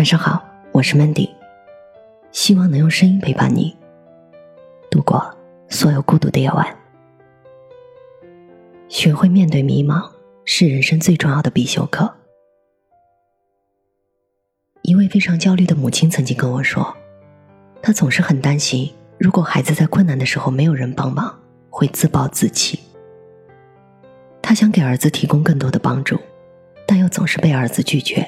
晚上好，我是 Mandy，希望能用声音陪伴你度过所有孤独的夜晚。学会面对迷茫是人生最重要的必修课。一位非常焦虑的母亲曾经跟我说，她总是很担心，如果孩子在困难的时候没有人帮忙，会自暴自弃。她想给儿子提供更多的帮助，但又总是被儿子拒绝。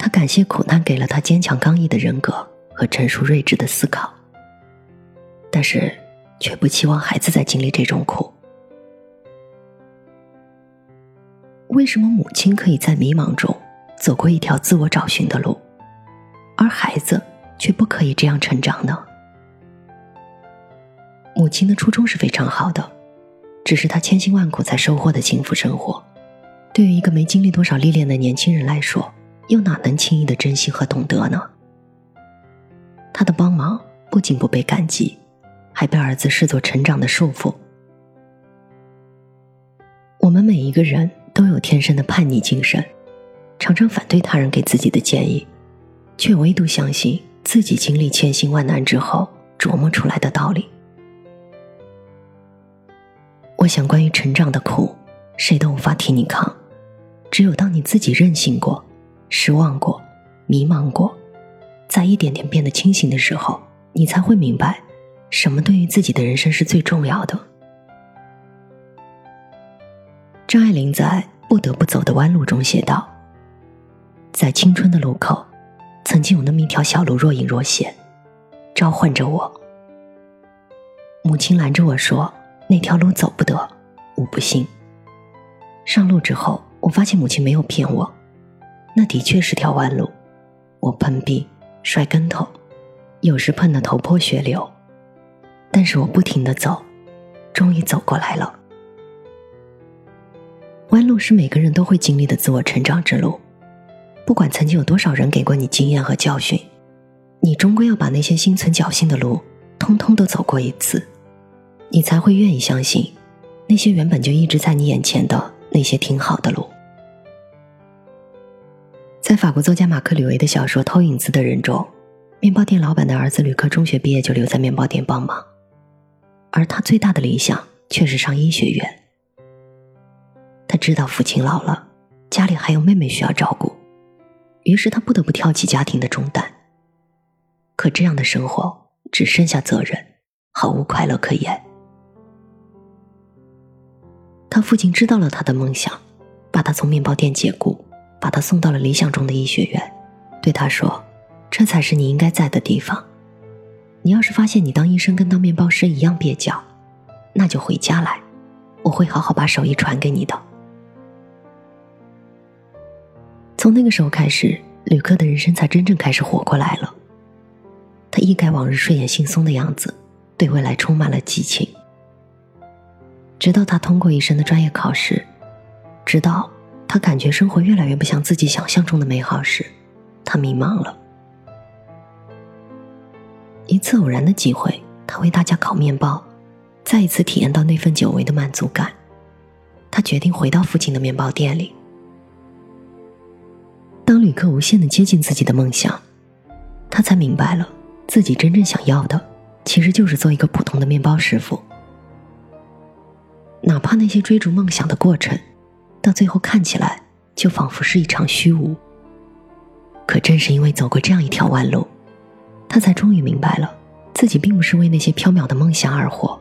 他感谢苦难给了他坚强刚毅的人格和成熟睿智的思考，但是却不期望孩子在经历这种苦。为什么母亲可以在迷茫中走过一条自我找寻的路，而孩子却不可以这样成长呢？母亲的初衷是非常好的，只是她千辛万苦才收获的幸福生活，对于一个没经历多少历练的年轻人来说。又哪能轻易的珍惜和懂得呢？他的帮忙不仅不被感激，还被儿子视作成长的束缚。我们每一个人都有天生的叛逆精神，常常反对他人给自己的建议，却唯独相信自己经历千辛万难之后琢磨出来的道理。我想，关于成长的苦，谁都无法替你扛，只有当你自己任性过。失望过，迷茫过，在一点点变得清醒的时候，你才会明白，什么对于自己的人生是最重要的。张爱玲在《不得不走的弯路》中写道：“在青春的路口，曾经有那么一条小路，若隐若现，召唤着我。母亲拦着我说：‘那条路走不得，我不信。’上路之后，我发现母亲没有骗我。”那的确是条弯路，我碰壁、摔跟头，有时碰得头破血流，但是我不停的走，终于走过来了。弯路是每个人都会经历的自我成长之路，不管曾经有多少人给过你经验和教训，你终归要把那些心存侥幸的路，通通都走过一次，你才会愿意相信，那些原本就一直在你眼前的那些挺好的路。在法国作家马克·吕维的小说《偷影子的人》中，面包店老板的儿子吕克中学毕业就留在面包店帮忙，而他最大的理想却是上医学院。他知道父亲老了，家里还有妹妹需要照顾，于是他不得不挑起家庭的重担。可这样的生活只剩下责任，毫无快乐可言。他父亲知道了他的梦想，把他从面包店解雇。把他送到了理想中的医学院，对他说：“这才是你应该在的地方。你要是发现你当医生跟当面包师一样蹩脚，那就回家来，我会好好把手艺传给你的。”从那个时候开始，吕克的人生才真正开始活过来了。他一改往日睡眼惺忪的样子，对未来充满了激情。直到他通过医生的专业考试，直到。他感觉生活越来越不像自己想象中的美好时，他迷茫了。一次偶然的机会，他为大家烤面包，再一次体验到那份久违的满足感。他决定回到父亲的面包店里。当旅客无限的接近自己的梦想，他才明白了自己真正想要的，其实就是做一个普通的面包师傅。哪怕那些追逐梦想的过程。到最后看起来就仿佛是一场虚无。可正是因为走过这样一条弯路，他才终于明白了，自己并不是为那些缥缈的梦想而活，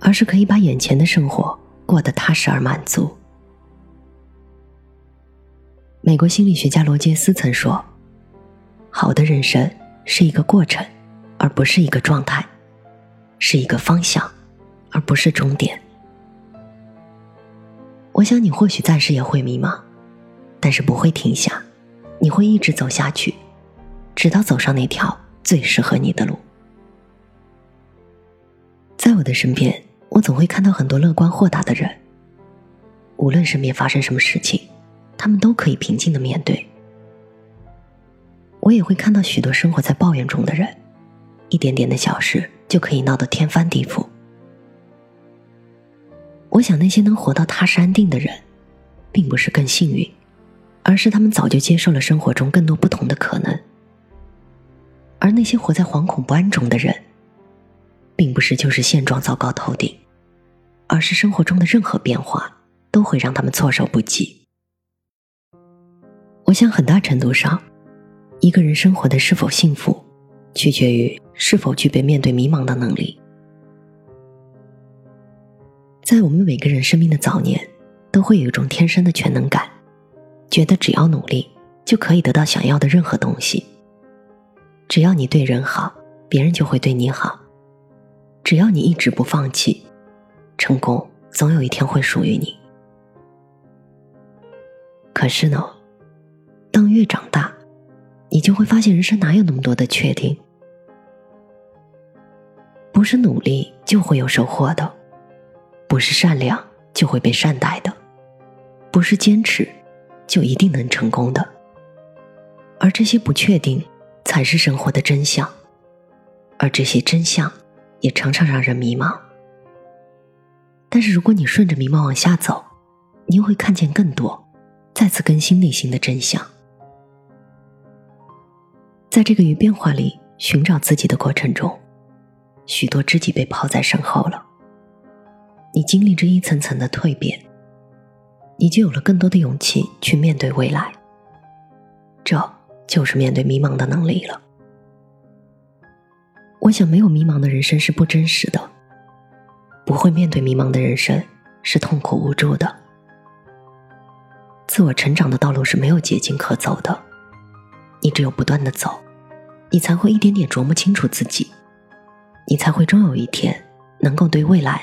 而是可以把眼前的生活过得踏实而满足。美国心理学家罗杰斯曾说：“好的人生是一个过程，而不是一个状态；是一个方向，而不是终点。”我想你或许暂时也会迷茫，但是不会停下，你会一直走下去，直到走上那条最适合你的路。在我的身边，我总会看到很多乐观豁达的人，无论身边发生什么事情，他们都可以平静的面对。我也会看到许多生活在抱怨中的人，一点点的小事就可以闹得天翻地覆。我想，那些能活到踏实安定的人，并不是更幸运，而是他们早就接受了生活中更多不同的可能。而那些活在惶恐不安中的人，并不是就是现状糟糕透顶，而是生活中的任何变化都会让他们措手不及。我想，很大程度上，一个人生活的是否幸福，取决于是否具备面对迷茫的能力。在我们每个人生命的早年，都会有一种天生的全能感，觉得只要努力就可以得到想要的任何东西。只要你对人好，别人就会对你好；只要你一直不放弃，成功总有一天会属于你。可是呢，当越长大，你就会发现人生哪有那么多的确定？不是努力就会有收获的。不是善良就会被善待的，不是坚持就一定能成功的，而这些不确定才是生活的真相，而这些真相也常常让人迷茫。但是如果你顺着迷茫往下走，你会看见更多，再次更新内心的真相。在这个与变化里寻找自己的过程中，许多知己被抛在身后了。你经历着一层层的蜕变，你就有了更多的勇气去面对未来。这就是面对迷茫的能力了。我想，没有迷茫的人生是不真实的，不会面对迷茫的人生是痛苦无助的。自我成长的道路是没有捷径可走的，你只有不断的走，你才会一点点琢磨清楚自己，你才会终有一天能够对未来。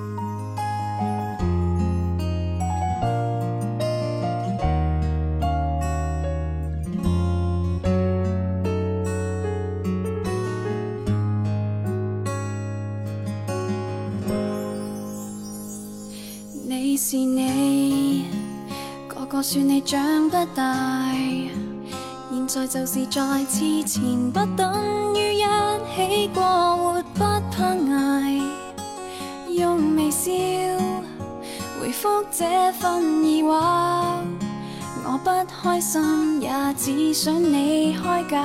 个个说你长不大，现在就是再次前，不等于一起过活不怕挨。用微笑回复这份疑惑，我不开心，也只想你开解。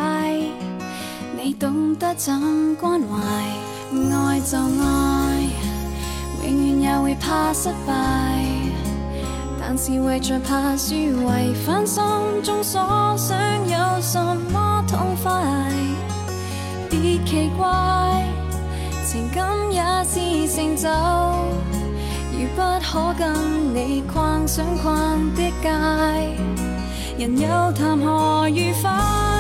你懂得怎关怀，爱就爱。永远也会怕失败，是为着怕输，违反心中所想，有什么痛快？别奇怪，情感也是成就，如不可跟你逛想逛的街，人又谈何愉快？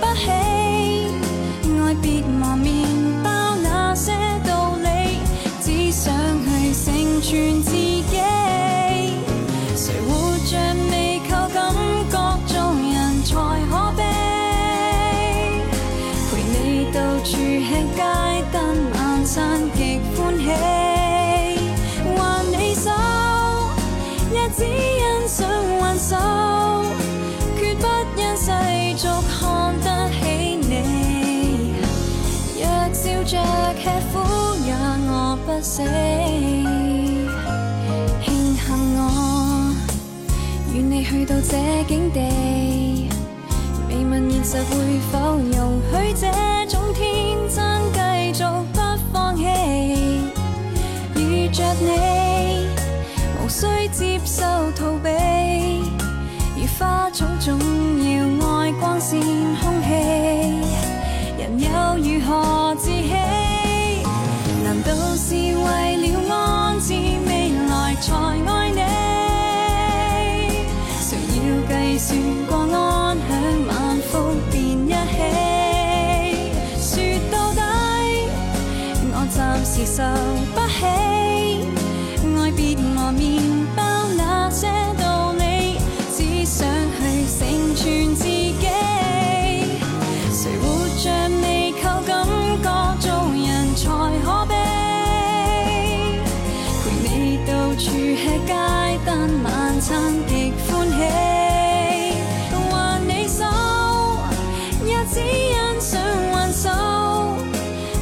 不起，爱别忘面包那些道理，只想去成全自己。谁活着未靠感觉做人才可悲？陪你到处吃街灯晚餐极欢喜。挽你手，也只因想挽手死，庆幸我与你去到这境地，未问现实会否容许这受不起爱别忘面包那些道理只想去成全自己谁活着未靠感觉做人才可悲陪你到处吃街灯晚餐极欢喜。挽你手也只因想挽手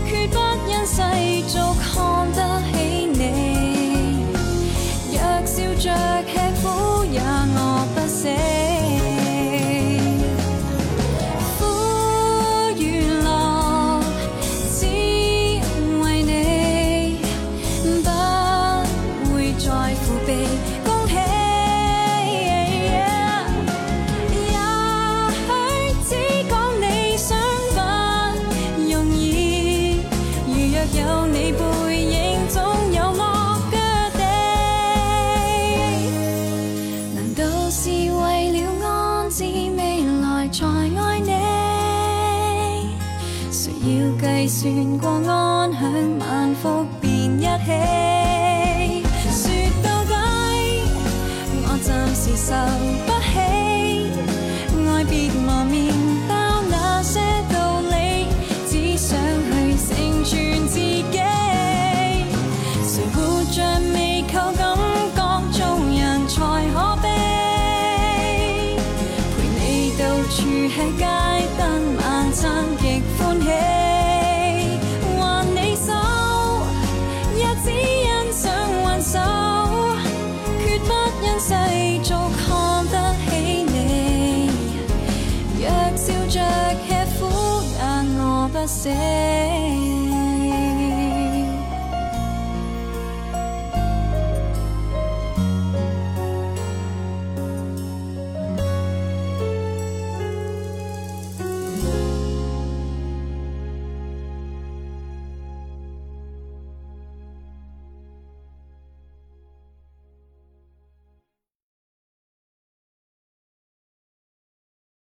决不因世俗住喺街灯晚餐极欢喜。